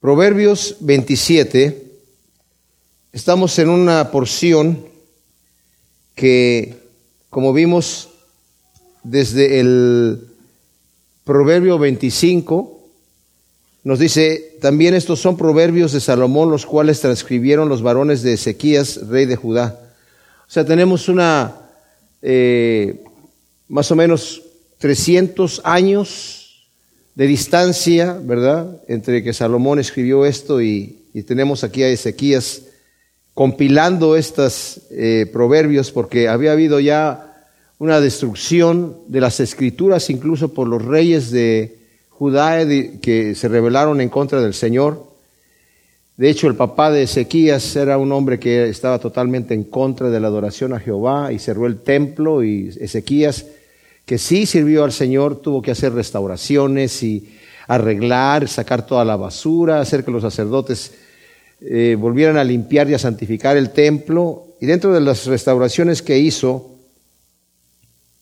Proverbios 27, estamos en una porción que, como vimos desde el Proverbio 25, nos dice, también estos son proverbios de Salomón, los cuales transcribieron los varones de Ezequías, rey de Judá. O sea, tenemos una, eh, más o menos 300 años de distancia, ¿verdad?, entre que Salomón escribió esto y, tenemos aquí a Ezequías compilando estos eh, proverbios porque había habido ya una destrucción de las escrituras incluso por los reyes de Judá que se rebelaron en contra del Señor. De hecho, el papá de Ezequías era un hombre que estaba totalmente en contra de la adoración a Jehová y cerró el templo y Ezequías que sí sirvió al Señor, tuvo que hacer restauraciones y arreglar, sacar toda la basura, hacer que los sacerdotes eh, volvieran a limpiar y a santificar el templo. Y dentro de las restauraciones que hizo,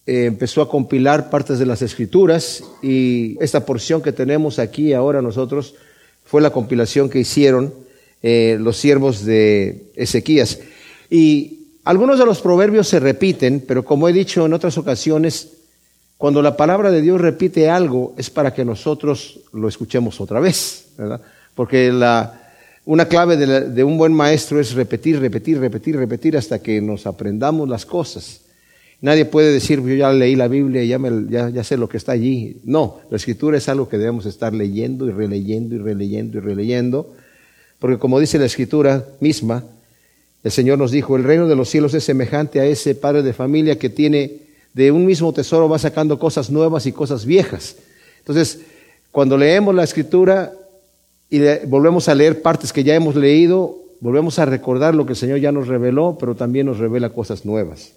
eh, empezó a compilar partes de las escrituras y esta porción que tenemos aquí ahora nosotros fue la compilación que hicieron eh, los siervos de Ezequías. Y algunos de los proverbios se repiten, pero como he dicho en otras ocasiones, cuando la palabra de Dios repite algo es para que nosotros lo escuchemos otra vez, ¿verdad? Porque la, una clave de, un buen maestro es repetir, repetir, repetir, repetir hasta que nos aprendamos las cosas. Nadie puede decir, yo ya leí la Biblia y ya, ya, ya, sé lo que está allí. No, la escritura es algo que debemos estar leyendo y releyendo y releyendo y releyendo. Porque como dice la escritura misma, el Señor nos dijo, el reino de los cielos es semejante a ese padre de familia que tiene de un mismo tesoro va sacando cosas nuevas y cosas viejas. Entonces, cuando leemos la escritura y volvemos a leer partes que ya hemos leído, volvemos a recordar lo que el Señor ya nos reveló, pero también nos revela cosas nuevas.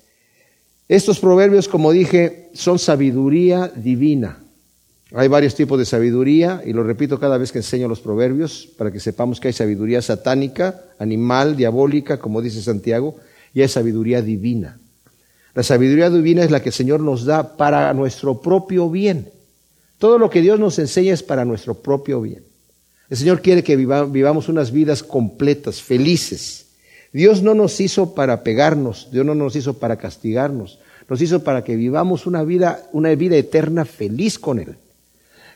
Estos proverbios, como dije, son sabiduría divina. Hay varios tipos de sabiduría, y lo repito cada vez que enseño los proverbios, para que sepamos que hay sabiduría satánica, animal, diabólica, como dice Santiago, y hay sabiduría divina. La sabiduría divina es la que el Señor nos da para nuestro propio bien. Todo lo que Dios nos enseña es para nuestro propio bien. El Señor quiere que vivamos unas vidas completas, felices. Dios no nos hizo para pegarnos, Dios no nos hizo para castigarnos, nos hizo para que vivamos una vida, una vida eterna feliz con Él.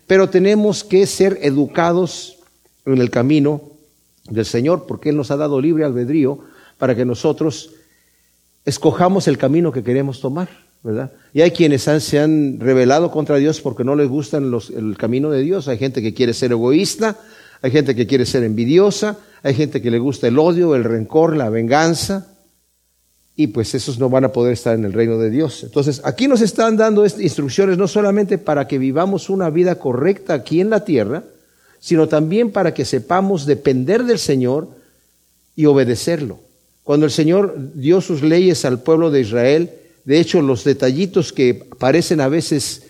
Pero tenemos que ser educados en el camino del Señor, porque Él nos ha dado libre albedrío para que nosotros escojamos el camino que queremos tomar, ¿verdad? Y hay quienes se han rebelado contra Dios porque no les gusta el camino de Dios. Hay gente que quiere ser egoísta, hay gente que quiere ser envidiosa, hay gente que le gusta el odio, el rencor, la venganza. Y pues esos no van a poder estar en el reino de Dios. Entonces, aquí nos están dando instrucciones no solamente para que vivamos una vida correcta aquí en la tierra, sino también para que sepamos depender del Señor y obedecerlo. Cuando el Señor dio sus leyes al pueblo de Israel, de hecho los detallitos que parecen a veces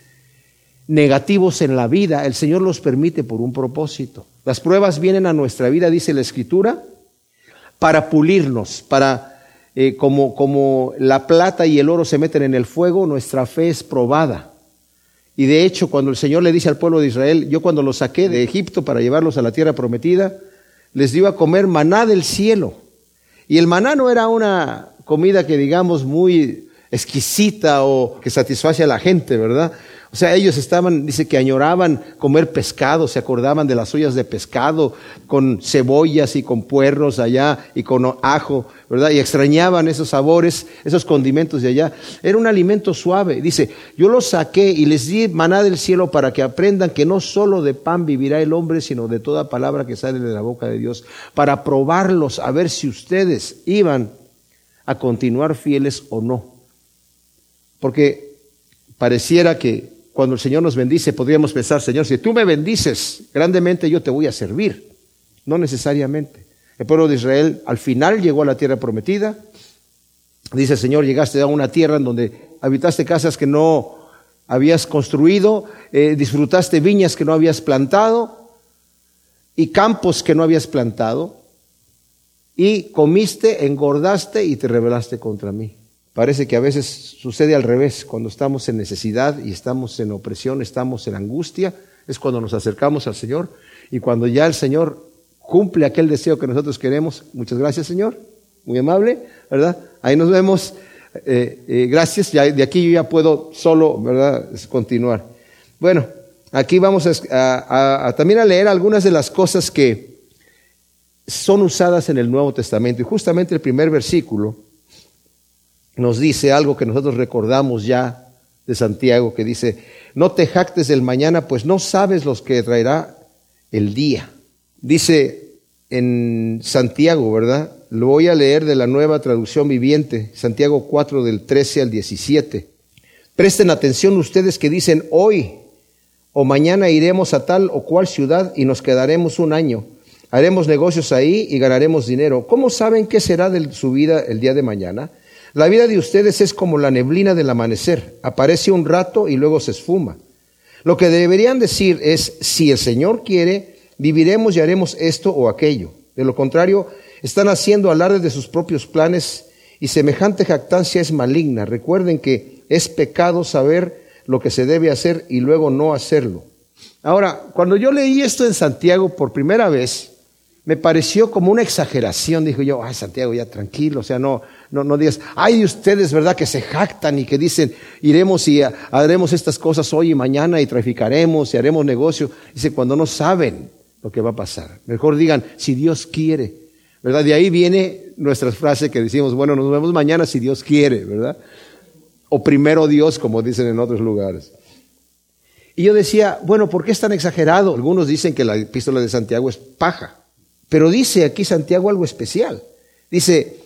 negativos en la vida, el Señor los permite por un propósito. Las pruebas vienen a nuestra vida, dice la Escritura, para pulirnos, para eh, como, como la plata y el oro se meten en el fuego, nuestra fe es probada. Y de hecho, cuando el Señor le dice al pueblo de Israel, yo cuando los saqué de Egipto para llevarlos a la tierra prometida, les dio a comer maná del cielo. Y el maná no era una comida que digamos muy exquisita o que satisface a la gente, ¿verdad? O sea, ellos estaban, dice que añoraban comer pescado, se acordaban de las ollas de pescado con cebollas y con puerros allá y con ajo, ¿verdad? Y extrañaban esos sabores, esos condimentos de allá. Era un alimento suave. Dice, yo los saqué y les di maná del cielo para que aprendan que no solo de pan vivirá el hombre, sino de toda palabra que sale de la boca de Dios, para probarlos, a ver si ustedes iban a continuar fieles o no. Porque pareciera que cuando el Señor nos bendice, podríamos pensar, Señor, si tú me bendices grandemente, yo te voy a servir. No necesariamente. El pueblo de Israel al final llegó a la tierra prometida. Dice Señor, llegaste a una tierra en donde habitaste casas que no habías construido, eh, disfrutaste viñas que no habías plantado y campos que no habías plantado, y comiste, engordaste y te rebelaste contra mí. Parece que a veces sucede al revés, cuando estamos en necesidad y estamos en opresión, estamos en angustia, es cuando nos acercamos al Señor y cuando ya el Señor cumple aquel deseo que nosotros queremos. Muchas gracias, Señor. Muy amable, ¿verdad? Ahí nos vemos. Eh, eh, gracias. Ya, de aquí yo ya puedo solo, ¿verdad? Continuar. Bueno, aquí vamos a, también a leer algunas de las cosas que son usadas en el Nuevo Testamento. Y justamente el primer versículo nos dice algo que nosotros recordamos ya de Santiago, que dice, no te jactes del mañana, pues no sabes los que traerá el día. Dice en Santiago, ¿verdad? Lo voy a leer de la nueva traducción viviente, Santiago 4 del 13 al 17. Presten atención ustedes que dicen hoy o mañana iremos a tal o cual ciudad y nos quedaremos un año. Haremos negocios ahí y ganaremos dinero. ¿Cómo saben qué será de su vida el día de mañana? La vida de ustedes es como la neblina del amanecer. Aparece un rato y luego se esfuma. Lo que deberían decir es, si el Señor quiere, viviremos y haremos esto o aquello. De lo contrario, están haciendo alarde de sus propios planes y semejante jactancia es maligna. Recuerden que es pecado saber lo que se debe hacer y luego no hacerlo. Ahora, cuando yo leí esto en Santiago por primera vez, me pareció como una exageración. Dijo yo, ay Santiago, ya tranquilo, o sea, no, no, no digas, hay ustedes, ¿verdad?, que se jactan y que dicen, iremos y haremos estas cosas hoy y mañana y traficaremos y haremos negocio. Dice, cuando no saben lo que va a pasar. Mejor digan, si Dios quiere, ¿verdad? De ahí viene nuestra frase que decimos, bueno, nos vemos mañana si Dios quiere, ¿verdad? O primero Dios, como dicen en otros lugares. Y yo decía, bueno, ¿por qué es tan exagerado? Algunos dicen que la epístola de Santiago es paja, pero dice aquí Santiago algo especial. Dice,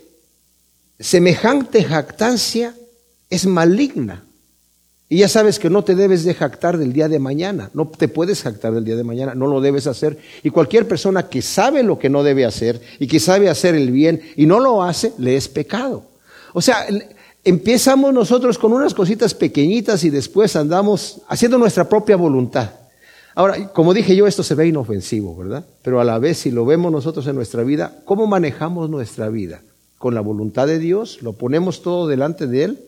semejante jactancia es maligna. Y ya sabes que no te debes de jactar del día de mañana, no te puedes jactar del día de mañana, no lo debes hacer. Y cualquier persona que sabe lo que no debe hacer y que sabe hacer el bien y no lo hace, le es pecado. O sea, empezamos nosotros con unas cositas pequeñitas y después andamos haciendo nuestra propia voluntad. Ahora, como dije yo, esto se ve inofensivo, ¿verdad? Pero a la vez, si lo vemos nosotros en nuestra vida, ¿cómo manejamos nuestra vida? con la voluntad de Dios, lo ponemos todo delante de Él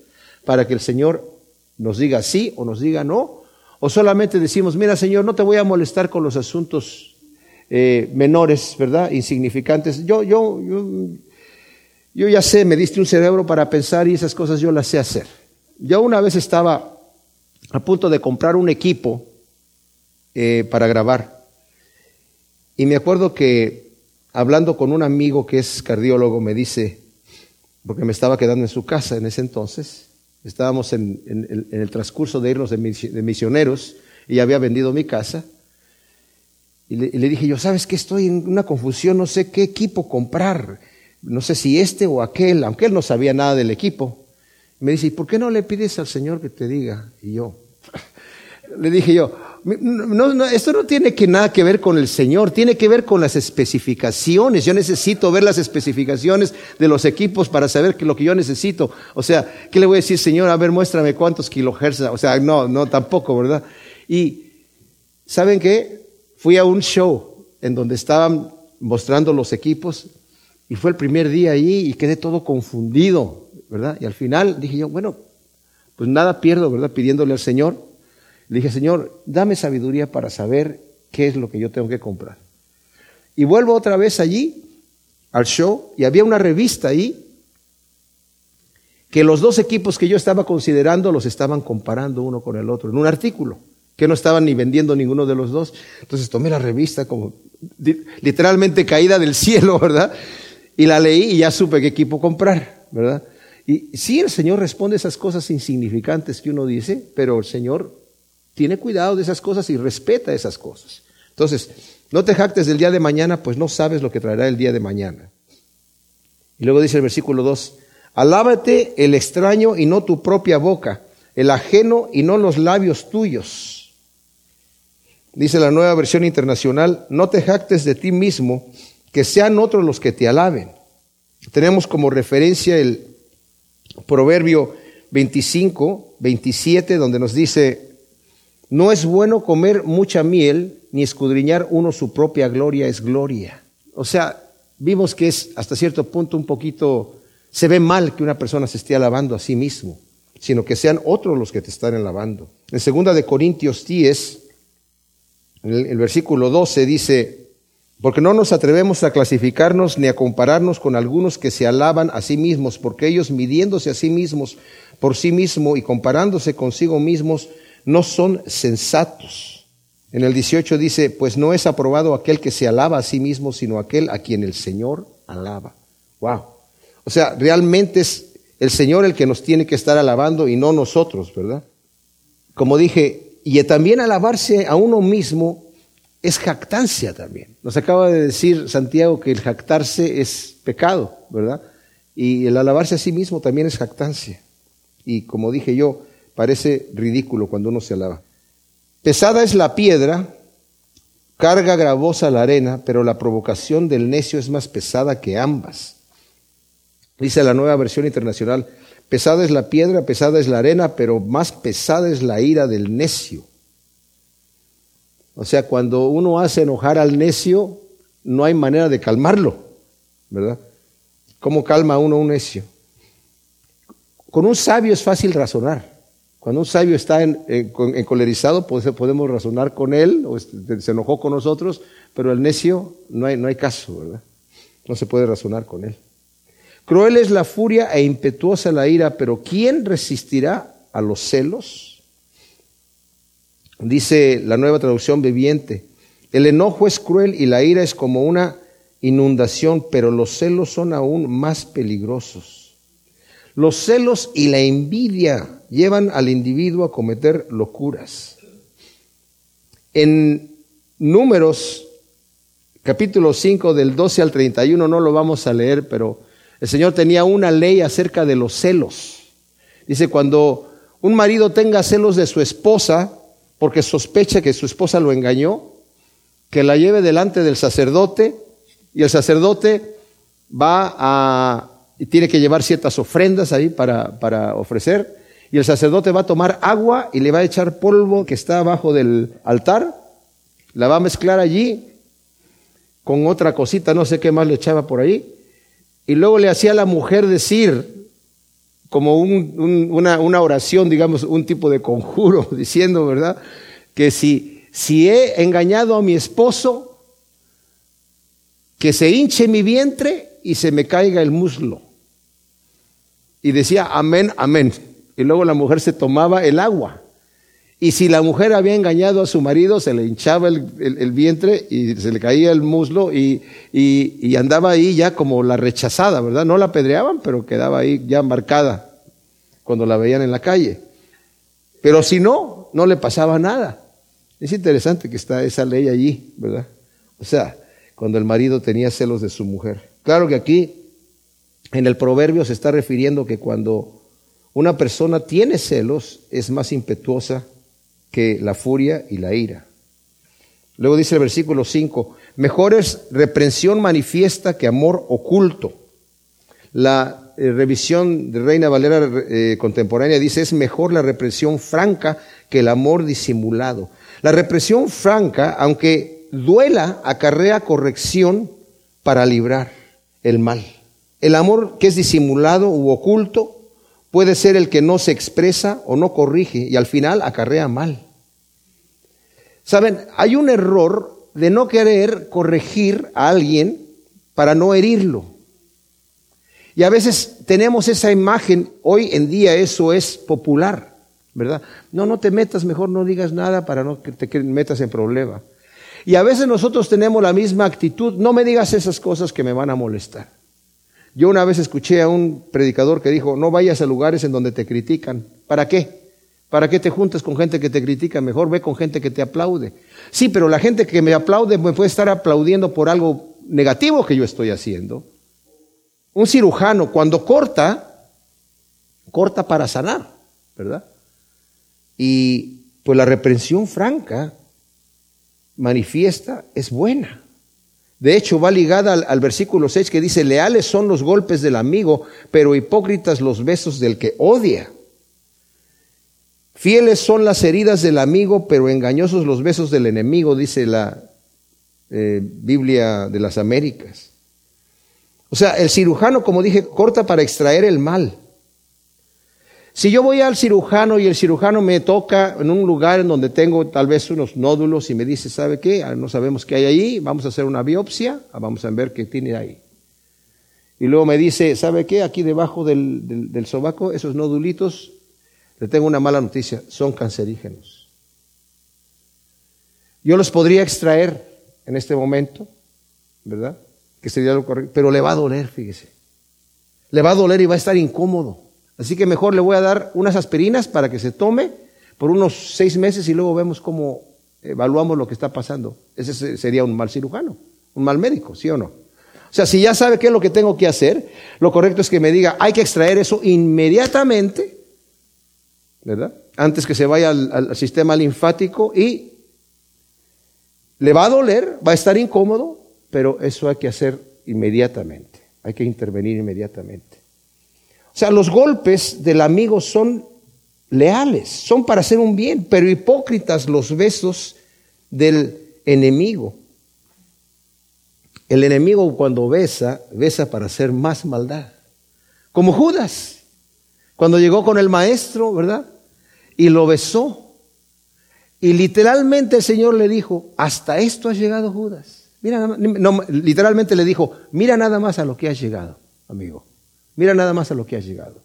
para que el Señor nos diga sí o nos diga no, o solamente decimos, mira Señor, no te voy a molestar con los asuntos eh, menores, ¿verdad? Insignificantes. Yo, yo, yo, yo ya sé, me diste un cerebro para pensar y esas cosas yo las sé hacer. Yo una vez estaba a punto de comprar un equipo eh, para grabar y me acuerdo que hablando con un amigo que es cardiólogo, me dice, porque me estaba quedando en su casa en ese entonces, estábamos en, el transcurso de irnos de, misioneros y había vendido mi casa, y le, dije yo, ¿sabes qué? Estoy en una confusión, no sé qué equipo comprar, no sé si este o aquel, aunque él no sabía nada del equipo. Me dice, ¿y por qué no le pides al Señor que te diga? Y yo, le dije yo, no, esto no tiene que nada que ver con el Señor, tiene que ver con las especificaciones. Yo necesito ver las especificaciones de los equipos para saber lo que yo necesito. O sea, ¿qué le voy a decir, Señor? A ver, muéstrame cuántos kilohertz. O sea, no, no, tampoco, ¿verdad? Y, ¿saben qué? Fui a un show en donde estaban mostrando los equipos y fue el primer día allí y quedé todo confundido, ¿verdad? Y al final dije yo, bueno, pues nada pierdo, ¿verdad? Pidiéndole al Señor le dije, Señor, dame sabiduría para saber qué es lo que yo tengo que comprar. Y vuelvo otra vez allí, al show, y había una revista ahí que los dos equipos que yo estaba considerando los estaban comparando uno con el otro, en un artículo, que no estaban ni vendiendo ninguno de los dos. Entonces tomé la revista como literalmente caída del cielo, ¿verdad? Y la leí y ya supe qué equipo comprar, ¿verdad? Y sí, el Señor responde esas cosas insignificantes que uno dice, pero el Señor tiene cuidado de esas cosas y respeta esas cosas. Entonces, no te jactes del día de mañana, pues no sabes lo que traerá el día de mañana. Y luego dice el versículo 2, alábate el extraño y no tu propia boca, el ajeno y no los labios tuyos. Dice la nueva versión internacional, no te jactes de ti mismo, que sean otros los que te alaben. Tenemos como referencia el proverbio 25, 27, donde nos dice, no es bueno comer mucha miel, ni escudriñar uno su propia gloria es gloria. O sea, vimos que es hasta cierto punto un poquito, se ve mal que una persona se esté alabando a sí mismo, sino que sean otros los que te están alabando. En segunda de Corintios 10, el, el versículo 12 dice, Porque no nos atrevemos a clasificarnos ni a compararnos con algunos que se alaban a sí mismos, porque ellos midiéndose a sí mismos por sí mismos y comparándose consigo mismos, no son sensatos. En el 18 dice, pues no es aprobado aquel que se alaba a sí mismo, sino aquel a quien el Señor alaba. Wow. O sea, realmente es el Señor el que nos tiene que estar alabando y no nosotros, ¿verdad? Como dije, y también alabarse a uno mismo es jactancia también. Nos acaba de decir Santiago que el jactarse es pecado, ¿verdad? Y el alabarse a sí mismo también es jactancia. Y como dije yo, parece ridículo cuando uno se alaba. Pesada es la piedra, carga gravosa la arena, pero la provocación del necio es más pesada que ambas. Dice la nueva versión internacional, pesada es la piedra, pesada es la arena, pero más pesada es la ira del necio. O sea, cuando uno hace enojar al necio, no hay manera de calmarlo, ¿verdad? ¿Cómo calma uno un necio? Con un sabio es fácil razonar. Cuando un sabio está encolerizado, pues podemos razonar con él, o se enojó con nosotros, pero el necio no hay, no hay caso, ¿verdad? No se puede razonar con él. Cruel es la furia e impetuosa la ira, pero ¿quién resistirá a los celos? Dice la nueva traducción viviente, el enojo es cruel y la ira es como una inundación, pero los celos son aún más peligrosos. Los celos y la envidia llevan al individuo a cometer locuras. En números capítulo 5 del 12 al 31 no lo vamos a leer, pero el Señor tenía una ley acerca de los celos. Dice, cuando un marido tenga celos de su esposa, porque sospecha que su esposa lo engañó, que la lleve delante del sacerdote y el sacerdote va a, y tiene que llevar ciertas ofrendas ahí para, para ofrecer, y el sacerdote va a tomar agua y le va a echar polvo que está abajo del altar, la va a mezclar allí con otra cosita, no sé qué más le echaba por ahí, y luego le hacía a la mujer decir, como una, una, oración, digamos, un tipo de conjuro, diciendo, ¿verdad? Que si, si he engañado a mi esposo, que se hinche mi vientre y se me caiga el muslo. Y decía, amén, amén. Y luego la mujer se tomaba el agua. Y si la mujer había engañado a su marido, se le hinchaba el, vientre y se le caía el muslo y, y, andaba ahí ya como la rechazada, ¿verdad? No la apedreaban, pero quedaba ahí ya marcada cuando la veían en la calle. Pero si no, no le pasaba nada. Es interesante que está esa ley allí, ¿verdad? O sea, cuando el marido tenía celos de su mujer. Claro que aquí en el proverbio se está refiriendo que cuando una persona tiene celos es más impetuosa que la furia y la ira. Luego dice el versículo 5, mejor es reprensión manifiesta que amor oculto. La eh, revisión de Reina Valera eh, contemporánea dice, es mejor la represión franca que el amor disimulado. La represión franca, aunque duela, acarrea corrección para librar el mal. El amor que es disimulado u oculto puede ser el que no se expresa o no corrige y al final acarrea mal. Saben, hay un error de no querer corregir a alguien para no herirlo. Y a veces tenemos esa imagen, hoy en día eso es popular, ¿verdad? No, no te metas, mejor no digas nada para no que te metas en problema. Y a veces nosotros tenemos la misma actitud, no me digas esas cosas que me van a molestar. Yo una vez escuché a un predicador que dijo, no vayas a lugares en donde te critican. ¿Para qué? ¿Para qué te juntas con gente que te critica? Mejor ve con gente que te aplaude. Sí, pero la gente que me aplaude me puede estar aplaudiendo por algo negativo que yo estoy haciendo. Un cirujano cuando corta, corta para sanar, ¿verdad? Y pues la reprensión franca manifiesta es buena. De hecho, va ligada al, versículo 6 que dice, leales son los golpes del amigo, pero hipócritas los besos del que odia. Fieles son las heridas del amigo, pero engañosos los besos del enemigo, dice la eh, Biblia de las Américas. O sea, el cirujano, como dije, corta para extraer el mal. Si yo voy al cirujano y el cirujano me toca en un lugar en donde tengo tal vez unos nódulos y me dice, ¿sabe qué? Ah, no sabemos qué hay ahí, vamos a hacer una biopsia, ah, vamos a ver qué tiene ahí. Y luego me dice, ¿sabe qué? Aquí debajo del, del, sobaco, esos nodulitos, le tengo una mala noticia, son cancerígenos. Yo los podría extraer en este momento, ¿verdad? Que sería lo correcto, pero le va a doler, fíjese. Le va a doler y va a estar incómodo. Así que mejor le voy a dar unas aspirinas para que se tome por unos seis meses y luego vemos cómo evaluamos lo que está pasando. Ese sería un mal cirujano, un mal médico, ¿sí o no? O sea, si ya sabe qué es lo que tengo que hacer, lo correcto es que me diga, hay que extraer eso inmediatamente, ¿verdad? Antes que se vaya al, sistema linfático y le va a doler, va a estar incómodo, pero eso hay que hacer inmediatamente, hay que intervenir inmediatamente. O sea, los golpes del amigo son leales, son para hacer un bien, pero hipócritas los besos del enemigo. El enemigo cuando besa, besa para hacer más maldad. Como Judas, cuando llegó con el maestro, ¿verdad? Y lo besó. Y literalmente el Señor le dijo, hasta esto has llegado Judas. Mira, literalmente le dijo, mira nada más a lo que has llegado, amigo. Mira nada más a lo que has llegado.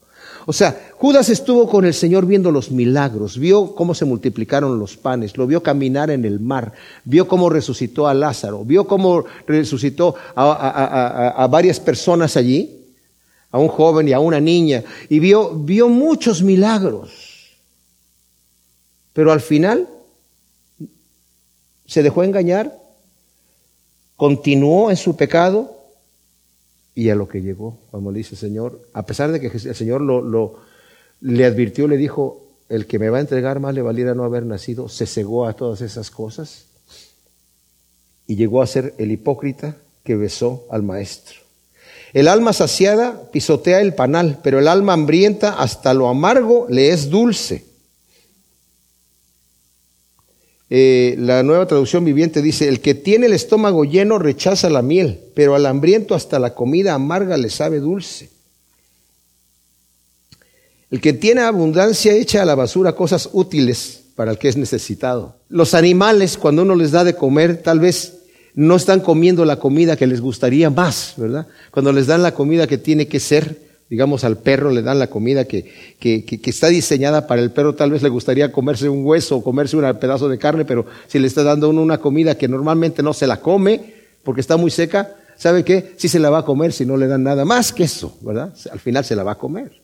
O sea, Judas estuvo con el Señor viendo los milagros, vio cómo se multiplicaron los panes, lo vio caminar en el mar, vio cómo resucitó a Lázaro, vio cómo resucitó a, varias personas allí, a un joven y a una niña, y vio, vio muchos milagros. Pero al final se dejó engañar, continuó en su pecado y a lo que llegó, como le dice el Señor, a pesar de que el Señor lo, le advirtió, le dijo, el que me va a entregar más le valiera no haber nacido, se cegó a todas esas cosas y llegó a ser el hipócrita que besó al maestro. El alma saciada pisotea el panal, pero el alma hambrienta hasta lo amargo le es dulce. Eh, la nueva traducción viviente dice, el que tiene el estómago lleno rechaza la miel, pero al hambriento hasta la comida amarga le sabe dulce. El que tiene abundancia echa a la basura cosas útiles para el que es necesitado. Los animales, cuando uno les da de comer, tal vez no están comiendo la comida que les gustaría más, ¿verdad? Cuando les dan la comida que tiene que ser, digamos, al perro le dan la comida que, que, está diseñada para el perro, tal vez le gustaría comerse un hueso o comerse un pedazo de carne, pero si le está dando uno una comida que normalmente no se la come porque está muy seca, ¿sabe qué? Sí se la va a comer si no le dan nada más que eso, ¿verdad? Al final se la va a comer.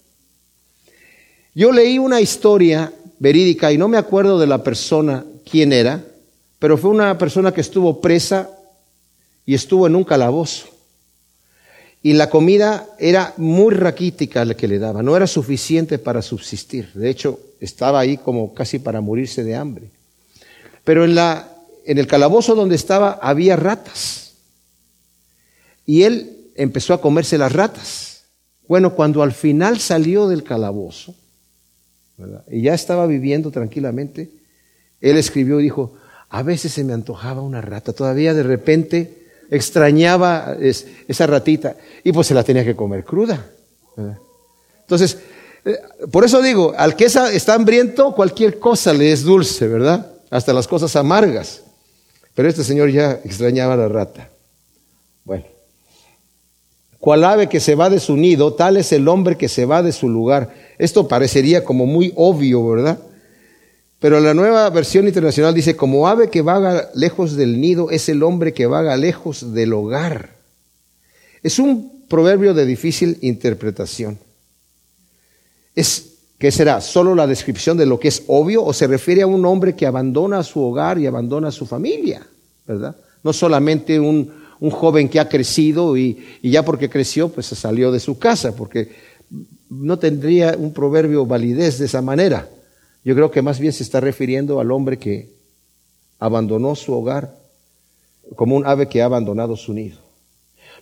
Yo leí una historia verídica y no me acuerdo de la persona quién era, pero fue una persona que estuvo presa y estuvo en un calabozo. Y la comida era muy raquítica la que le daba, no era suficiente para subsistir. De hecho, estaba ahí como casi para morirse de hambre. Pero en, la, en el calabozo donde estaba había ratas. Y él empezó a comerse las ratas. Bueno, cuando al final salió del calabozo, y ya estaba viviendo tranquilamente, él escribió y dijo, a veces se me antojaba una rata, todavía de repente extrañaba esa ratita y pues se la tenía que comer cruda. Entonces, eh, por eso digo, al que está hambriento, cualquier cosa le es dulce, ¿verdad? Hasta las cosas amargas. Pero este señor ya extrañaba la rata. Bueno. Cual ave que se va de su nido, tal es el hombre que se va de su lugar. Esto parecería como muy obvio, ¿verdad? Pero la nueva versión internacional dice, como ave que vaga lejos del nido es el hombre que vaga lejos del hogar. Es un proverbio de difícil interpretación. Es, ¿Qué será? ¿Solo la descripción de lo que es obvio o se refiere a un hombre que abandona su hogar y abandona su familia? ¿Verdad? No solamente un, un joven que ha crecido y, y, ya porque creció, pues se salió de su casa, porque no tendría un proverbio validez de esa manera. Yo creo que más bien se está refiriendo al hombre que abandonó su hogar como un ave que ha abandonado su nido.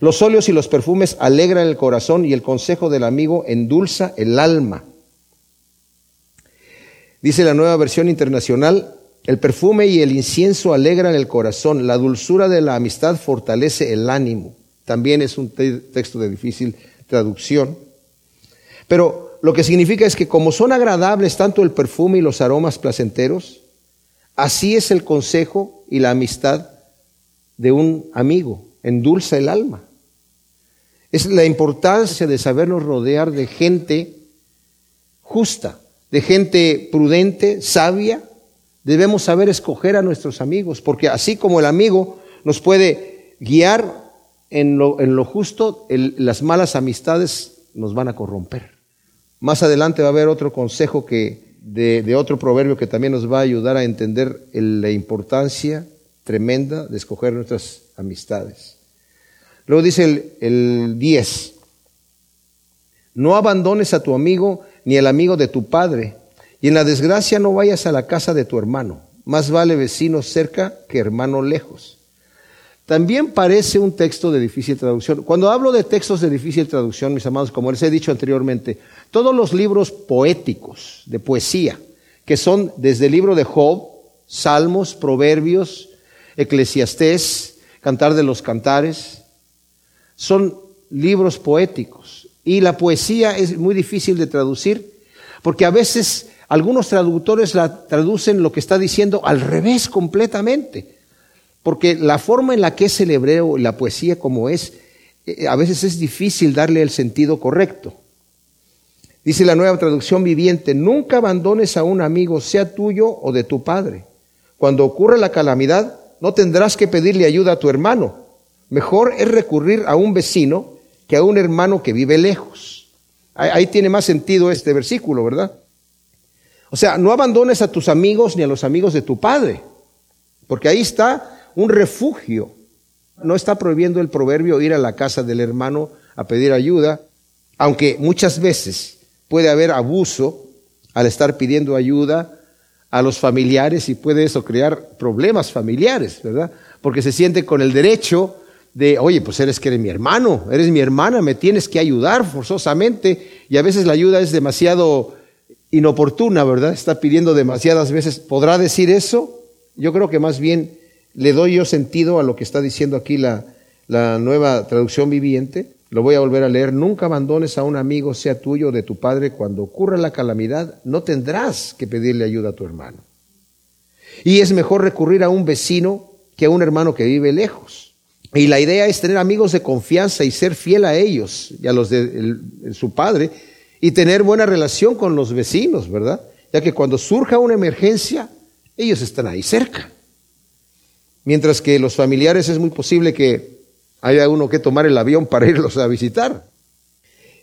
Los óleos y los perfumes alegran el corazón y el consejo del amigo endulza el alma. Dice la nueva versión internacional, el perfume y el incienso alegran el corazón, la dulzura de la amistad fortalece el ánimo. También es un texto de difícil traducción. Pero lo que significa es que como son agradables tanto el perfume y los aromas placenteros, así es el consejo y la amistad de un amigo, endulza el alma. Es la importancia de sabernos rodear de gente justa, de gente prudente, sabia. Debemos saber escoger a nuestros amigos, porque así como el amigo nos puede guiar en lo, en lo justo, las malas amistades nos van a corromper. Más adelante va a haber otro consejo que, de, otro proverbio que también nos va a ayudar a entender la importancia tremenda de escoger nuestras amistades. Luego dice el, el 10, no abandones a tu amigo ni al amigo de tu padre, y en la desgracia no vayas a la casa de tu hermano. Más vale vecino cerca que hermano lejos. También parece un texto de difícil traducción. Cuando hablo de textos de difícil traducción, mis amados, como les he dicho anteriormente, todos los libros poéticos de poesía, que son desde el libro de Job, Salmos, Proverbios, Eclesiastés, Cantar de los Cantares, son libros poéticos. Y la poesía es muy difícil de traducir, porque a veces algunos traductores la traducen lo que está diciendo al revés completamente. Porque la forma en la que es el hebreo, la poesía como es, eh, a veces es difícil darle el sentido correcto. Dice la nueva traducción viviente, nunca abandones a un amigo, sea tuyo o de tu padre. Cuando ocurra la calamidad, no tendrás que pedirle ayuda a tu hermano. Mejor es recurrir a un vecino que a un hermano que vive lejos. Ahí, tiene más sentido este versículo, ¿verdad? O sea, no abandones a tus amigos ni a los amigos de tu padre, porque ahí está un refugio. No está prohibiendo el proverbio ir a la casa del hermano a pedir ayuda, aunque muchas veces puede haber abuso al estar pidiendo ayuda a los familiares y puede eso crear problemas familiares, ¿verdad? Porque se siente con el derecho de, oye, pues eres que eres mi hermano, eres mi hermana, me tienes que ayudar forzosamente y a veces la ayuda es demasiado inoportuna, ¿verdad? Está pidiendo demasiadas veces. ¿Podrá decir eso? Yo creo que más bien le doy yo sentido a lo que está diciendo aquí la, la nueva traducción viviente. Lo voy a volver a leer. Nunca abandones a un amigo, sea tuyo o de tu padre. Cuando ocurra la calamidad, no tendrás que pedirle ayuda a tu hermano. Y es mejor recurrir a un vecino que a un hermano que vive lejos. Y la idea es tener amigos de confianza y ser fiel a ellos y a los de su padre y tener buena relación con los vecinos, ¿verdad? Ya que cuando surja una emergencia, ellos están ahí cerca. Mientras que los familiares es muy posible que haya uno que tomar el avión para irlos a visitar.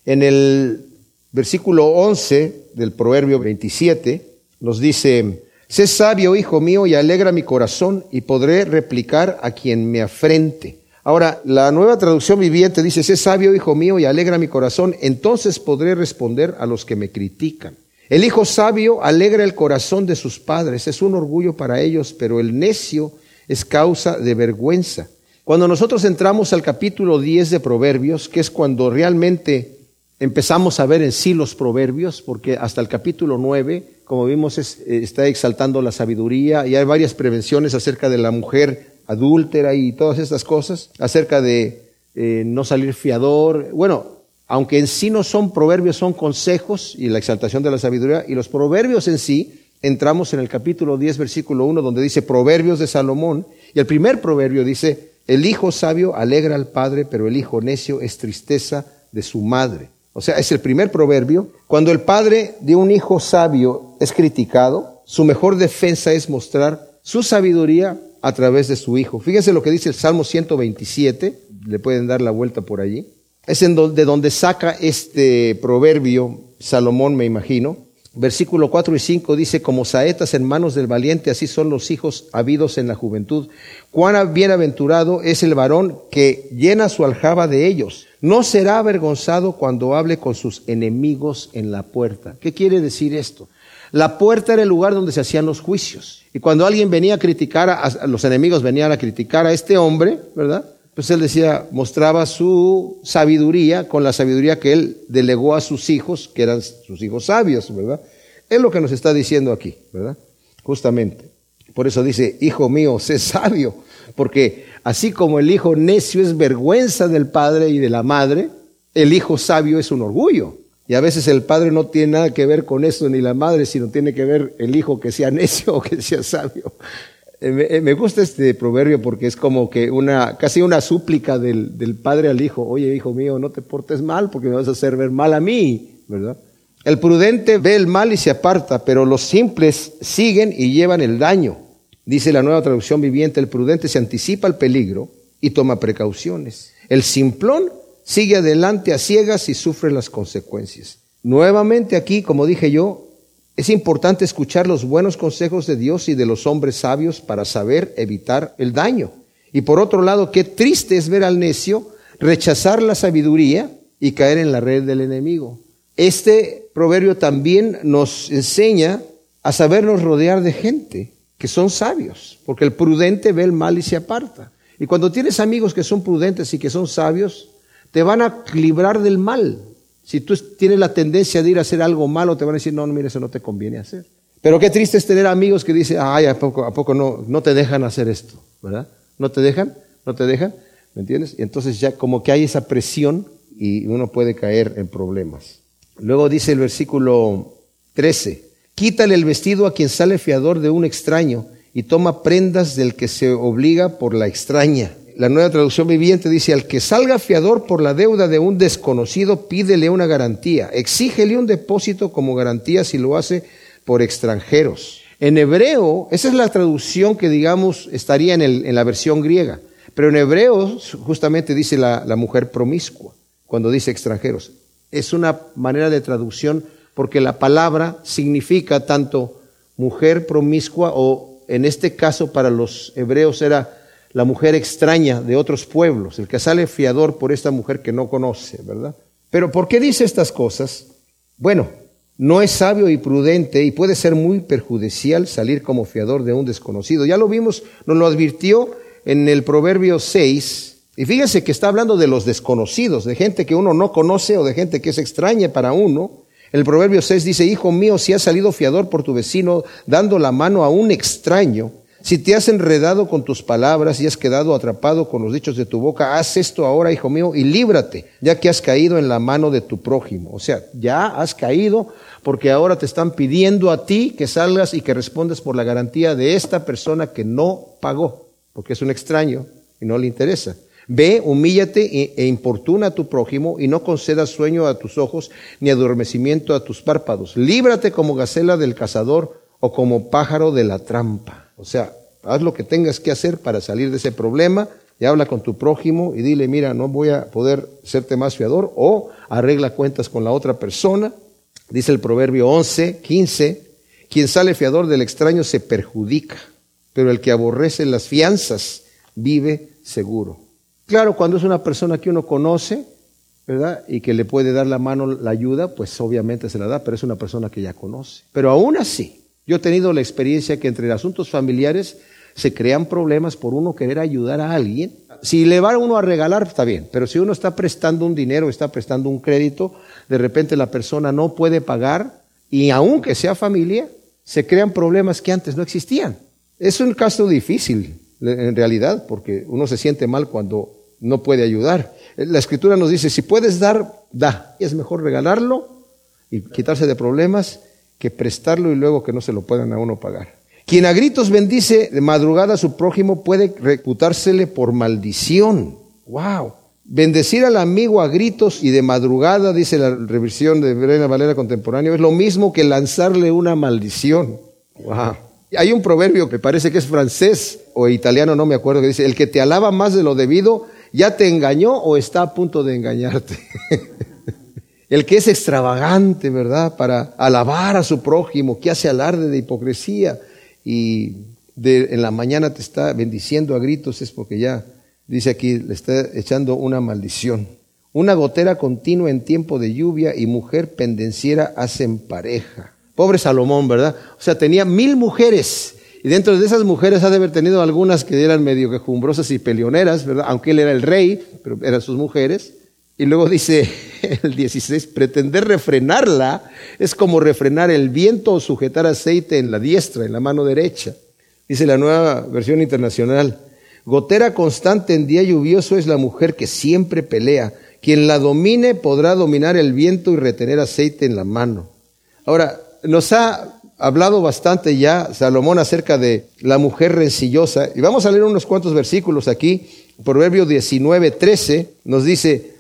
En el versículo 11 del Proverbio 27 nos dice, sé sabio, hijo mío, y alegra mi corazón, y podré replicar a quien me afrente. Ahora, la nueva traducción viviente dice, sé sabio, hijo mío, y alegra mi corazón, entonces podré responder a los que me critican. El hijo sabio alegra el corazón de sus padres, es un orgullo para ellos, pero el necio es causa de vergüenza. Cuando nosotros entramos al capítulo 10 de Proverbios, que es cuando realmente empezamos a ver en sí los proverbios, porque hasta el capítulo 9, como vimos, eh, está exaltando la sabiduría y hay varias prevenciones acerca de la mujer adúltera y todas estas cosas, acerca de eh, no salir fiador. Bueno, aunque en sí no son proverbios, son consejos y la exaltación de la sabiduría, y los proverbios en sí entramos en el capítulo 10, versículo 1, donde dice Proverbios de Salomón, y el primer proverbio dice, el hijo sabio alegra al padre, pero el hijo necio es tristeza de su madre. O sea, es el primer proverbio. Cuando el padre de un hijo sabio es criticado, su mejor defensa es mostrar su sabiduría a través de su hijo. Fíjense lo que dice el Salmo 127, le pueden dar la vuelta por allí. Es en de donde saca este proverbio Salomón, me imagino. Versículo 4 y 5 dice, como saetas en manos del valiente, así son los hijos habidos en la juventud. Cuán bienaventurado es el varón que llena su aljaba de ellos. No será avergonzado cuando hable con sus enemigos en la puerta. ¿Qué quiere decir esto? La puerta era el lugar donde se hacían los juicios. Y cuando alguien venía a criticar, a, los enemigos venían a criticar a este hombre, ¿verdad? Pues él decía, mostraba su sabiduría con la sabiduría que él delegó a sus hijos, que eran sus hijos sabios, ¿verdad? Es lo que nos está diciendo aquí, ¿verdad? Justamente. Por eso dice, hijo mío, sé sabio, porque así como el hijo necio es vergüenza del padre y de la madre, el hijo sabio es un orgullo. Y a veces el padre no tiene nada que ver con eso, ni la madre, sino tiene que ver el hijo que sea necio o que sea sabio. Eh, eh, me gusta este proverbio porque es como que una, casi una súplica del, del padre al hijo. Oye, hijo mío, no te portes mal porque me vas a hacer ver mal a mí, ¿verdad? El prudente ve el mal y se aparta, pero los simples siguen y llevan el daño. Dice la nueva traducción viviente, el prudente se anticipa al peligro y toma precauciones. El simplón sigue adelante a ciegas y sufre las consecuencias. Nuevamente aquí, como dije yo, es importante escuchar los buenos consejos de Dios y de los hombres sabios para saber evitar el daño. Y por otro lado, qué triste es ver al necio rechazar la sabiduría y caer en la red del enemigo. Este proverbio también nos enseña a sabernos rodear de gente que son sabios, porque el prudente ve el mal y se aparta. Y cuando tienes amigos que son prudentes y que son sabios, te van a librar del mal. Si tú tienes la tendencia de ir a hacer algo malo, te van a decir, no, no, mira, eso no te conviene hacer. Pero qué triste es tener amigos que dicen, ay, ¿a poco, a poco no, no te dejan hacer esto? ¿Verdad? ¿No te dejan? ¿No te dejan? ¿Me entiendes? Y entonces ya como que hay esa presión y uno puede caer en problemas. Luego dice el versículo 13, quítale el vestido a quien sale fiador de un extraño y toma prendas del que se obliga por la extraña. La nueva traducción viviente dice, al que salga fiador por la deuda de un desconocido, pídele una garantía, exígele un depósito como garantía si lo hace por extranjeros. En hebreo, esa es la traducción que digamos estaría en, el, la versión griega, pero en hebreo justamente dice la, la mujer promiscua, cuando dice extranjeros. Es una manera de traducción porque la palabra significa tanto mujer promiscua o en este caso para los hebreos era la mujer extraña de otros pueblos, el que sale fiador por esta mujer que no conoce, ¿verdad? Pero ¿por qué dice estas cosas? Bueno, no es sabio y prudente y puede ser muy perjudicial salir como fiador de un desconocido. Ya lo vimos, nos lo advirtió en el Proverbio 6, y fíjense que está hablando de los desconocidos, de gente que uno no conoce o de gente que es extraña para uno. El Proverbio 6 dice, Hijo mío, si has salido fiador por tu vecino, dando la mano a un extraño, si te has enredado con tus palabras y has quedado atrapado con los dichos de tu boca, haz esto ahora, hijo mío, y líbrate, ya que has caído en la mano de tu prójimo. O sea, ya has caído porque ahora te están pidiendo a ti que salgas y que respondas por la garantía de esta persona que no pagó, porque es un extraño y no le interesa. Ve, humíllate e, e importuna a tu prójimo y no concedas sueño a tus ojos ni adormecimiento a tus párpados. Líbrate como gacela del cazador o como pájaro de la trampa. O sea, haz lo que tengas que hacer para salir de ese problema y habla con tu prójimo y dile, mira, no voy a poder serte más fiador o arregla cuentas con la otra persona. Dice el proverbio 11, 15, quien sale fiador del extraño se perjudica, pero el que aborrece las fianzas vive seguro. Claro, cuando es una persona que uno conoce, ¿verdad? Y que le puede dar la mano, la ayuda, pues obviamente se la da, pero es una persona que ya conoce. Pero aún así, yo he tenido la experiencia que entre asuntos familiares se crean problemas por uno querer ayudar a alguien. Si le va uno a regalar, está bien, pero si uno está prestando un dinero, está prestando un crédito, de repente la persona no puede pagar y aunque sea familia, se crean problemas que antes no existían. Es un caso difícil, en realidad, porque uno se siente mal cuando no puede ayudar. La escritura nos dice, si puedes dar, da. Es mejor regalarlo y quitarse de problemas que prestarlo y luego que no se lo puedan a uno pagar. Quien a gritos bendice de madrugada a su prójimo puede reputársele por maldición. ¡Wow! Bendecir al amigo a gritos y de madrugada, dice la revisión de Brena Valera contemporánea, es lo mismo que lanzarle una maldición. ¡Wow! Hay un proverbio que parece que es francés o italiano, no me acuerdo, que dice, el que te alaba más de lo debido, ya te engañó o está a punto de engañarte. el que es extravagante, ¿verdad? Para alabar a su prójimo, que hace alarde de hipocresía y en la mañana te está bendiciendo a gritos, es porque ya, dice aquí, le está echando una maldición. Una gotera continua en tiempo de lluvia y mujer pendenciera hacen pareja. Pobre Salomón, ¿verdad? O sea, tenía mil mujeres. Y dentro de esas mujeres ha de haber tenido algunas que eran medio quejumbrosas y peleoneras, ¿verdad? Aunque él era el rey, pero eran sus mujeres. Y luego dice el 16, pretender refrenarla es como refrenar el viento o sujetar aceite en la diestra, en la mano derecha. Dice la nueva versión internacional, gotera constante en día lluvioso es la mujer que siempre pelea, Quien la domine podrá dominar el viento y retener aceite en la mano. Ahora, nos ha hablado bastante ya Salomón acerca de la mujer rencillosa. Y vamos a leer unos cuantos versículos aquí. Proverbio 19, 13 nos dice,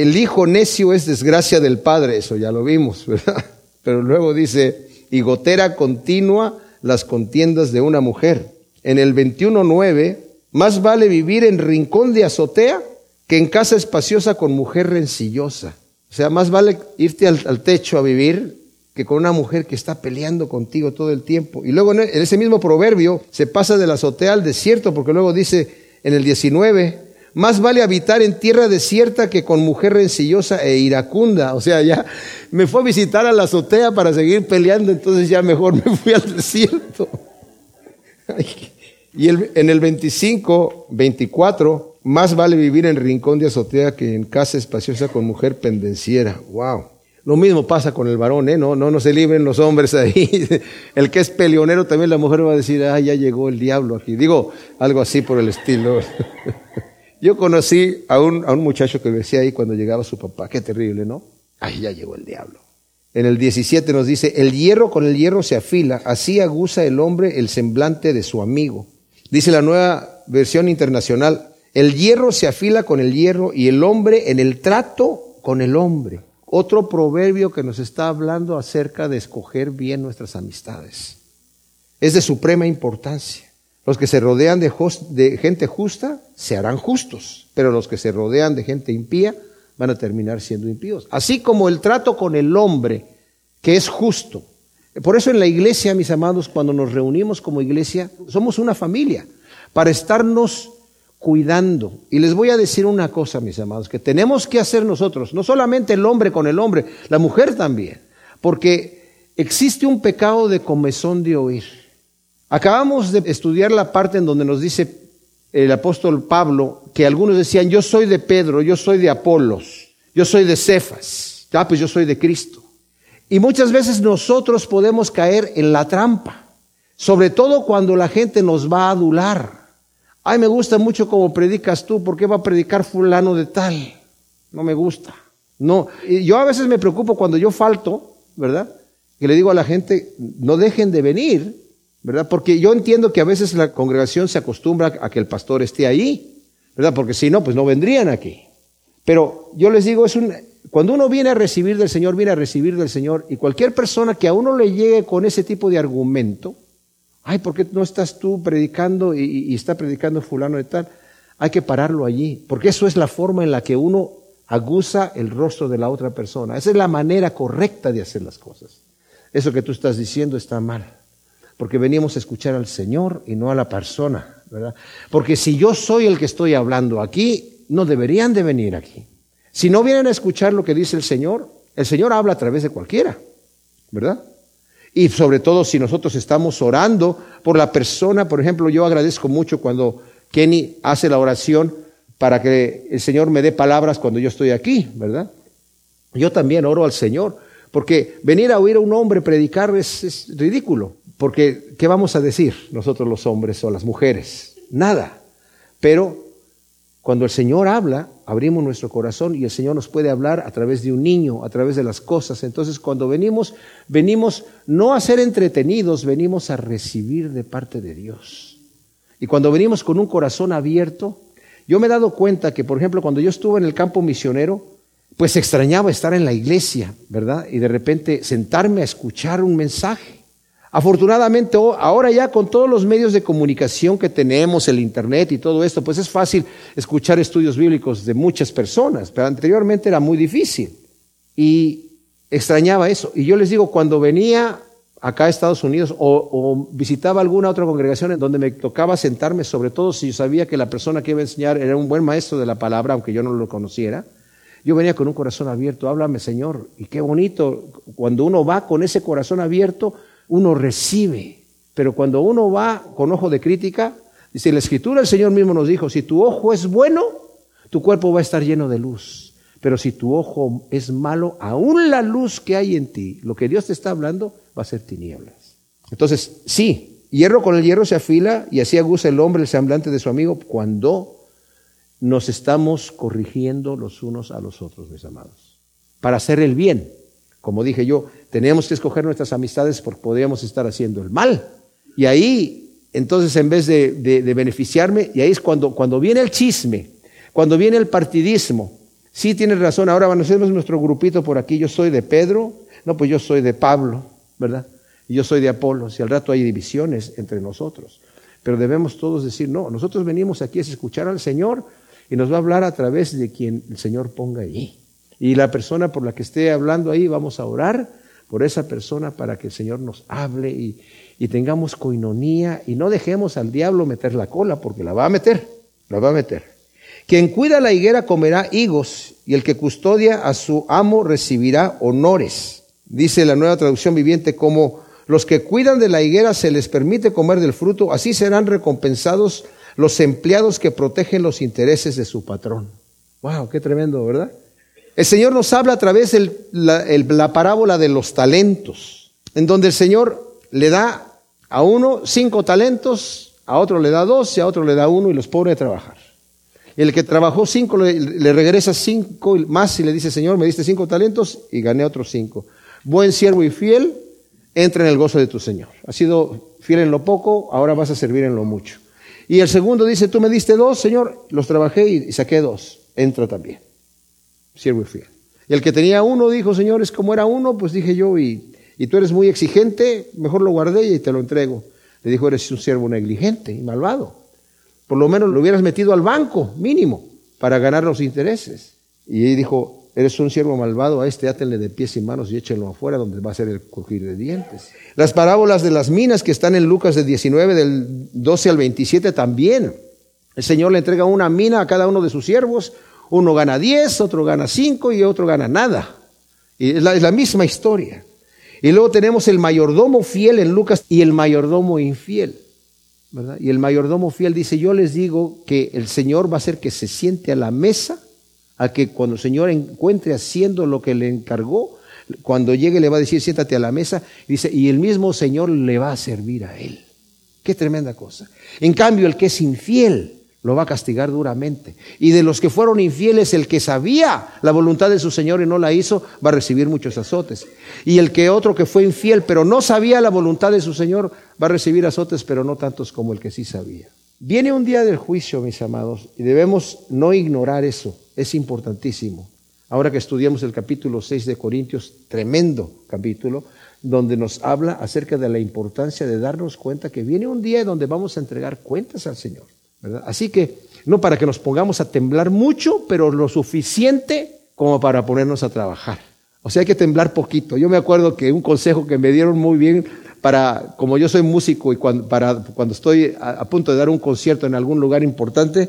el hijo necio es desgracia del padre, eso ya lo vimos, ¿verdad? Pero luego dice, y gotera continua las contiendas de una mujer. En el 21.9, más vale vivir en rincón de azotea que en casa espaciosa con mujer rencillosa. O sea, más vale irte al, techo a vivir que con una mujer que está peleando contigo todo el tiempo. Y luego en ese mismo proverbio se pasa de la azotea al desierto, porque luego dice en el 19, más vale habitar en tierra desierta que con mujer rencillosa e iracunda. O sea, ya me fue a visitar a la azotea para seguir peleando, entonces ya mejor me fui al desierto. y en el 25, 24, más vale vivir en rincón de azotea que en casa espaciosa con mujer pendenciera. Wow. Lo mismo pasa con el varón, ¿eh? No, no, no se libren los hombres ahí. El que es peleonero también la mujer va a decir, ah, ya llegó el diablo aquí. Digo, algo así por el estilo. Yo conocí a un, a un muchacho que decía ahí cuando llegaba su papá, qué terrible, ¿no? Ay, ya llegó el diablo. En el 17 nos dice, el hierro con el hierro se afila, así aguza el hombre el semblante de su amigo. Dice la nueva versión internacional, el hierro se afila con el hierro y el hombre en el trato con el hombre. Otro proverbio que nos está hablando acerca de escoger bien nuestras amistades. Es de suprema importancia. Los que se rodean de, de, gente justa se harán justos, pero los que se rodean de gente impía van a terminar siendo impíos. Así como el trato con el hombre, que es justo. Por eso en la iglesia, mis amados, cuando nos reunimos como iglesia, somos una familia, para estarnos cuidando. Y les voy a decir una cosa, mis amados, que tenemos que hacer nosotros, no solamente el hombre con el hombre, la mujer también, porque existe un pecado de comezón de oír. Acabamos de estudiar la parte en donde nos dice el apóstol Pablo que algunos decían, yo soy de Pedro, yo soy de Apolos, yo soy de Cefas, ya pues yo soy de Cristo. Y muchas veces nosotros podemos caer en la trampa, sobre todo cuando la gente nos va a adular. Ay, me gusta mucho como predicas tú, ¿por qué va a predicar fulano de tal? No me gusta. No, yo a veces me preocupo cuando yo falto, ¿verdad? Que le digo a la gente, no dejen de venir, ¿verdad? Porque yo entiendo que a veces la congregación se acostumbra a que el pastor esté ahí, ¿verdad? Porque si no, pues no vendrían aquí. Pero yo les digo, es un, cuando uno viene a recibir del Señor, viene a recibir del Señor, y cualquier persona que a uno le llegue con ese tipo de argumento, Ay, ¿por qué no estás tú predicando y, está predicando fulano de tal? Hay que pararlo allí, porque eso es la forma en la que uno aguza el rostro de la otra persona. Esa es la manera correcta de hacer las cosas. Eso que tú estás diciendo está mal, porque venimos a escuchar al Señor y no a la persona, ¿verdad? Porque si yo soy el que estoy hablando aquí, no deberían de venir aquí. Si no vienen a escuchar lo que dice el Señor, el Señor habla a través de cualquiera, ¿verdad? Y sobre todo si nosotros estamos orando por la persona, por ejemplo, yo agradezco mucho cuando Kenny hace la oración para que el Señor me dé palabras cuando yo estoy aquí, ¿verdad? Yo también oro al Señor, porque venir a oír a un hombre predicar es, es ridículo, porque ¿qué vamos a decir nosotros los hombres o las mujeres? Nada. Pero cuando el Señor habla, abrimos nuestro corazón y el Señor nos puede hablar a través de un niño, a través de las cosas. Entonces, cuando venimos, venimos no a ser entretenidos, venimos a recibir de parte de Dios. Y cuando venimos con un corazón abierto, yo me he dado cuenta que, por ejemplo, cuando yo estuve en el campo misionero, pues extrañaba estar en la iglesia, ¿verdad? Y de repente sentarme a escuchar un mensaje. Afortunadamente, ahora ya con todos los medios de comunicación que tenemos, el Internet y todo esto, pues es fácil escuchar estudios bíblicos de muchas personas, pero anteriormente era muy difícil. Y extrañaba eso. Y yo les digo, cuando venía acá a Estados Unidos o, visitaba alguna otra congregación en donde me tocaba sentarme, sobre todo si yo sabía que la persona que iba a enseñar era un buen maestro de la palabra, aunque yo no lo conociera, yo venía con un corazón abierto, háblame Señor. Y qué bonito, cuando uno va con ese corazón abierto, uno recibe. Pero cuando uno va con ojo de crítica, dice la escritura, el Señor mismo nos dijo, si tu ojo es bueno, tu cuerpo va a estar lleno de luz. Pero si tu ojo es malo, aún la luz que hay en ti, lo que Dios te está hablando, va a ser tinieblas. Entonces, sí, hierro con el hierro se afila y así aguza el hombre el semblante de su amigo cuando nos estamos corrigiendo los unos a los otros, mis amados, para hacer el bien. Como dije yo, tenemos que escoger nuestras amistades porque podríamos estar haciendo el mal. Y ahí, entonces, en vez de, beneficiarme, y ahí es cuando, cuando viene el chisme, cuando viene el partidismo, sí tienes razón, ahora van a hacer nuestro grupito por aquí, yo soy de Pedro, no, pues yo soy de Pablo, ¿verdad? Y yo soy de Apolo, si al rato hay divisiones entre nosotros. Pero debemos todos decir, no, nosotros venimos aquí a escuchar al Señor y nos va a hablar a través de quien el Señor ponga allí. Y la persona por la que esté hablando ahí, vamos a orar por esa persona para que el Señor nos hable y, tengamos coinonía y no dejemos al diablo meter la cola, porque la va a meter, la va a meter. Quien cuida la higuera comerá higos y el que custodia a su amo recibirá honores. Dice la nueva traducción viviente como los que cuidan de la higuera se les permite comer del fruto, así serán recompensados los empleados que protegen los intereses de su patrón. Wow, qué tremendo, ¿verdad? El Señor nos habla a través de la, la parábola de los talentos, en donde el Señor le da a uno cinco talentos, a otro le da dos y a otro le da uno y los pone a trabajar. El que trabajó cinco le, regresa cinco más y le dice, Señor, me diste cinco talentos y gané otros cinco. Buen siervo y fiel, entra en el gozo de tu Señor. Has sido fiel en lo poco, ahora vas a servir en lo mucho. Y el segundo dice, tú me diste dos, Señor, los trabajé y saqué dos. Entra también. Siervo fiel. Y el que tenía uno dijo, Señor, es como era uno, pues dije yo, y, y tú eres muy exigente, mejor lo guardé y te lo entrego. Le dijo, eres un siervo negligente y malvado. Por lo menos lo hubieras metido al banco, mínimo, para ganar los intereses. Y él dijo, eres un siervo malvado, a este átenle de pies y manos y échenlo afuera donde va a ser el crujir de dientes. Las parábolas de las minas que están en Lucas de 19, del 12 al 27 también. El Señor le entrega una mina a cada uno de sus siervos. Uno gana 10, otro gana 5 y otro gana nada. Y es la, misma historia. Y luego tenemos el mayordomo fiel en Lucas y el mayordomo infiel. Y el mayordomo fiel dice, yo les digo que el Señor va a hacer que se siente a la mesa, a que cuando el Señor encuentre haciendo lo que le encargó, cuando llegue le va a decir, siéntate a la mesa, dice, y el mismo Señor le va a servir a él. Qué tremenda cosa. En cambio, el que es infiel, lo va a castigar duramente. Y de los que fueron infieles, el que sabía la voluntad de su Señor y no la hizo, va a recibir muchos azotes. Y el que otro que fue infiel, pero no sabía la voluntad de su Señor, va a recibir azotes, pero no tantos como el que sí sabía. Viene un día del juicio, mis amados, y debemos no ignorar eso. Es importantísimo. Ahora que estudiamos el capítulo 6 de Corintios, tremendo capítulo, donde nos habla acerca de la importancia de darnos cuenta que viene un día donde vamos a entregar cuentas al Señor. Así que, no para que nos pongamos a temblar mucho, pero lo suficiente como para ponernos a trabajar. O sea, hay que temblar poquito. Yo me acuerdo que un consejo que me dieron muy bien para, como yo soy músico y cuando, para, cuando estoy a, punto de dar un concierto en algún lugar importante,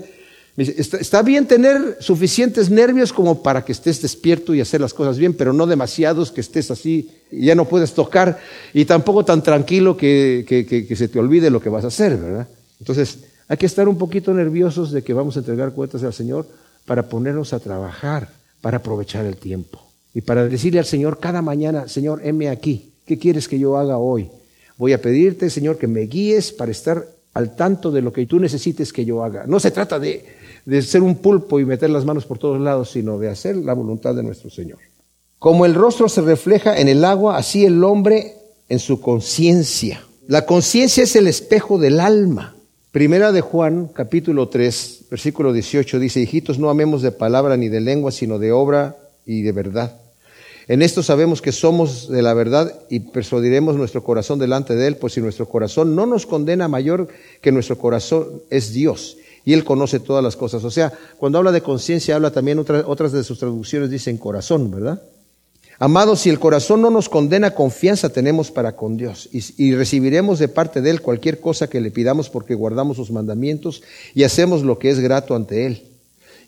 me dice, está, bien tener suficientes nervios como para que estés despierto y hacer las cosas bien, pero no demasiados que estés así y ya no puedes tocar y tampoco tan tranquilo que, que se te olvide lo que vas a hacer, ¿verdad? Entonces, hay que estar un poquito nerviosos de que vamos a entregar cuentas al Señor para ponernos a trabajar, para aprovechar el tiempo. Y para decirle al Señor cada mañana, Señor, heme aquí, ¿qué quieres que yo haga hoy? Voy a pedirte, Señor, que me guíes para estar al tanto de lo que tú necesites que yo haga. No se trata de, de ser un pulpo y meter las manos por todos lados, sino de hacer la voluntad de nuestro Señor. Como el rostro se refleja en el agua, así el hombre en su conciencia. La conciencia es el espejo del alma. Primera de Juan, capítulo 3, versículo 18 dice, hijitos, no amemos de palabra ni de lengua, sino de obra y de verdad. En esto sabemos que somos de la verdad y persuadiremos nuestro corazón delante de Él, pues si nuestro corazón no nos condena mayor que nuestro corazón es Dios y Él conoce todas las cosas. O sea, cuando habla de conciencia, habla también, otras de sus traducciones dicen corazón, ¿verdad? Amados, si el corazón no nos condena, confianza tenemos para con Dios y, recibiremos de parte de Él cualquier cosa que le pidamos porque guardamos sus mandamientos y hacemos lo que es grato ante Él.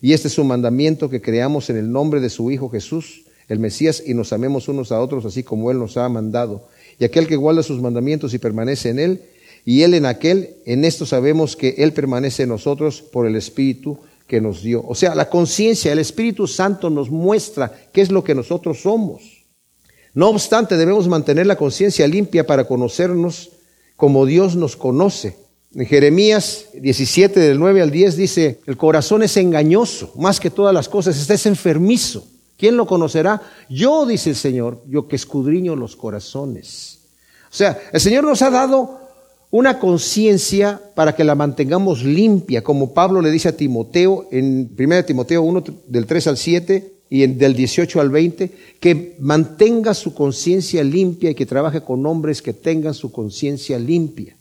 Y este es su mandamiento que creamos en el nombre de su Hijo Jesús, el Mesías, y nos amemos unos a otros así como Él nos ha mandado. Y aquel que guarda sus mandamientos y permanece en Él, y Él en aquel, en esto sabemos que Él permanece en nosotros por el Espíritu que nos dio. O sea, la conciencia, el Espíritu Santo nos muestra qué es lo que nosotros somos. No obstante, debemos mantener la conciencia limpia para conocernos como Dios nos conoce. En Jeremías 17, del 9 al 10 dice, el corazón es engañoso, más que todas las cosas, está es enfermizo. ¿Quién lo conocerá? Yo, dice el Señor, yo que escudriño los corazones. O sea, el Señor nos ha dado una conciencia para que la mantengamos limpia, como Pablo le dice a Timoteo en 1 Timoteo 1, del 3 al 7 y del 18 al 20, que mantenga su conciencia limpia y que trabaje con hombres que tengan su conciencia limpia.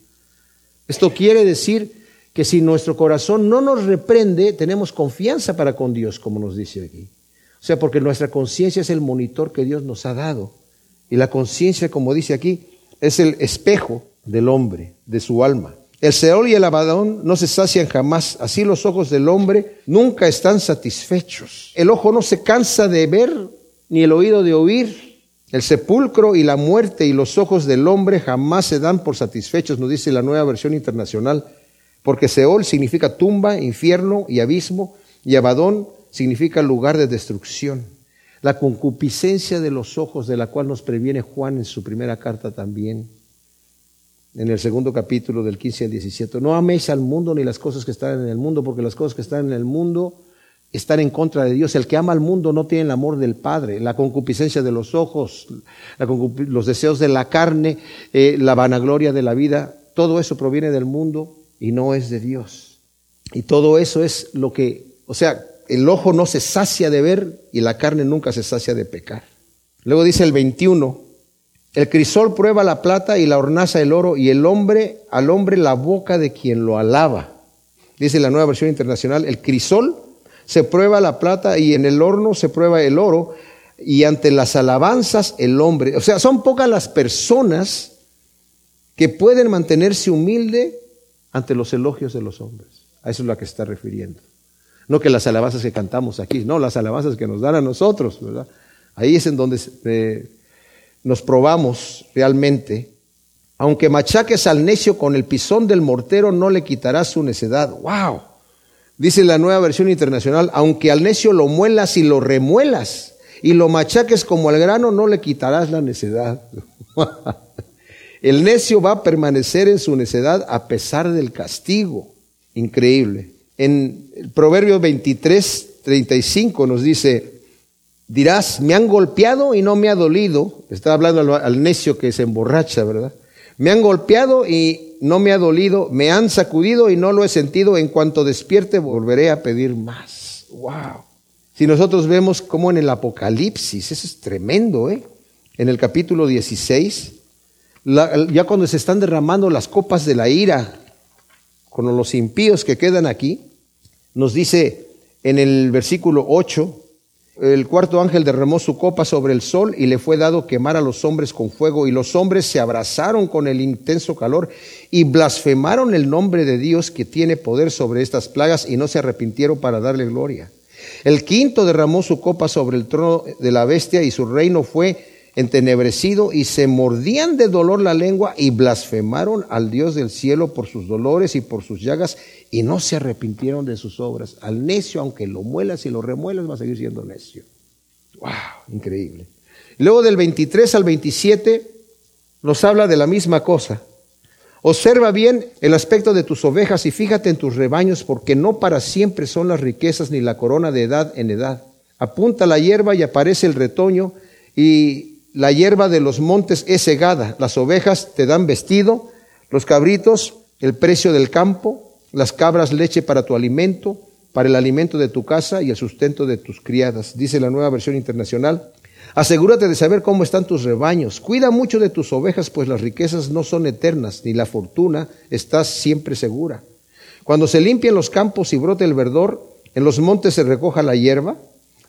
Esto quiere decir que si nuestro corazón no nos reprende, tenemos confianza para con Dios, como nos dice aquí. O sea, porque nuestra conciencia es el monitor que Dios nos ha dado. Y la conciencia, como dice aquí, es el espejo del hombre, de su alma. El Seol y el Abadón no se sacian jamás, así los ojos del hombre nunca están satisfechos. El ojo no se cansa de ver, ni el oído de oír. El sepulcro y la muerte y los ojos del hombre jamás se dan por satisfechos, nos dice la nueva versión internacional, porque Seol significa tumba, infierno y abismo, y Abadón significa lugar de destrucción. La concupiscencia de los ojos de la cual nos previene Juan en su primera carta también en el segundo capítulo del 15 al 17. No améis al mundo ni las cosas que están en el mundo, porque las cosas que están en el mundo están en contra de Dios. El que ama al mundo no tiene el amor del Padre, la concupiscencia de los ojos, los deseos de la carne, eh, la vanagloria de la vida, todo eso proviene del mundo y no es de Dios. Y todo eso es lo que, o sea, el ojo no se sacia de ver y la carne nunca se sacia de pecar. Luego dice el 21, el crisol prueba la plata y la hornaza el oro y el hombre al hombre la boca de quien lo alaba. Dice la nueva versión internacional, el crisol se prueba la plata y en el horno se prueba el oro y ante las alabanzas el hombre. O sea, son pocas las personas que pueden mantenerse humilde ante los elogios de los hombres. A eso es lo que está refiriendo. No que las alabanzas que cantamos aquí, no, las alabanzas que nos dan a nosotros, ¿verdad? Ahí es en donde eh, nos probamos realmente, aunque machaques al necio con el pisón del mortero, no le quitarás su necedad. ¡Wow! Dice la nueva versión internacional, aunque al necio lo muelas y lo remuelas y lo machaques como al grano, no le quitarás la necedad. el necio va a permanecer en su necedad a pesar del castigo. Increíble. En el Proverbio 23, 35 nos dice, Dirás, me han golpeado y no me ha dolido. Está hablando al, necio que se emborracha, ¿verdad? Me han golpeado y no me ha dolido. Me han sacudido y no lo he sentido. En cuanto despierte, volveré a pedir más. ¡Wow! Si nosotros vemos como en el Apocalipsis, eso es tremendo, ¿eh? En el capítulo 16, ya cuando se están derramando las copas de la ira con los impíos que quedan aquí, nos dice en el versículo 8, el cuarto ángel derramó su copa sobre el sol y le fue dado quemar a los hombres con fuego y los hombres se abrazaron con el intenso calor y blasfemaron el nombre de Dios que tiene poder sobre estas plagas y no se arrepintieron para darle gloria. El quinto derramó su copa sobre el trono de la bestia y su reino fue entenebrecido y se mordían de dolor la lengua y blasfemaron al Dios del cielo por sus dolores y por sus llagas y no se arrepintieron de sus obras. Al necio, aunque lo muelas y lo remuelas, va a seguir siendo necio. ¡Wow! Increíble. Luego del 23 al 27 nos habla de la misma cosa. Observa bien el aspecto de tus ovejas y fíjate en tus rebaños, porque no para siempre son las riquezas ni la corona de edad en edad. Apunta la hierba y aparece el retoño y la hierba de los montes es segada, las ovejas te dan vestido, los cabritos el precio del campo, las cabras leche para tu alimento, para el alimento de tu casa y el sustento de tus criadas, dice la nueva versión internacional. Asegúrate de saber cómo están tus rebaños. Cuida mucho de tus ovejas, pues las riquezas no son eternas, ni la fortuna está siempre segura. Cuando se limpien los campos y brote el verdor, en los montes se recoja la hierba,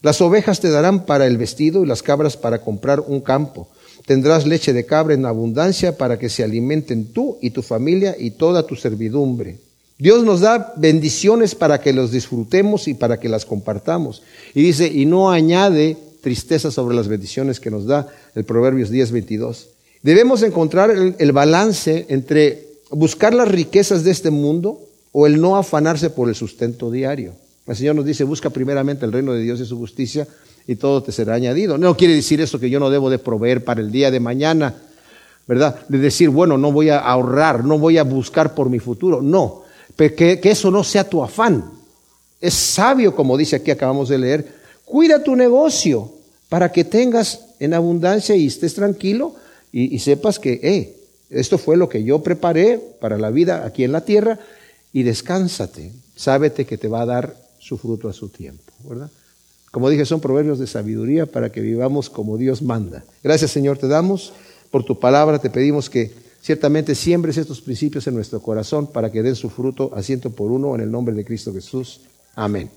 las ovejas te darán para el vestido y las cabras para comprar un campo. Tendrás leche de cabra en abundancia para que se alimenten tú y tu familia y toda tu servidumbre. Dios nos da bendiciones para que los disfrutemos y para que las compartamos. Y dice, y no añade tristeza sobre las bendiciones que nos da el Proverbios 10, 22. Debemos encontrar el, el balance entre buscar las riquezas de este mundo o el no afanarse por el sustento diario. El Señor nos dice, busca primeramente el reino de Dios y su justicia y todo te será añadido. No quiere decir eso que yo no debo de proveer para el día de mañana. ¿verdad? De decir, bueno, no voy a ahorrar, no voy a buscar por mi futuro. No, que, eso no sea tu afán. Es sabio, como dice aquí, acabamos de leer, cuida tu negocio para que tengas en abundancia y estés tranquilo y, y sepas que, eh, esto fue lo que yo preparé para la vida aquí en la tierra y descánsate. Sábete que te va a dar su fruto a su tiempo, ¿verdad? Como dije, son proverbios de sabiduría para que vivamos como Dios manda. Gracias, Señor, te damos por tu palabra. Te pedimos que ciertamente siembres estos principios en nuestro corazón para que den su fruto a ciento por uno en el nombre de Cristo Jesús. Amén.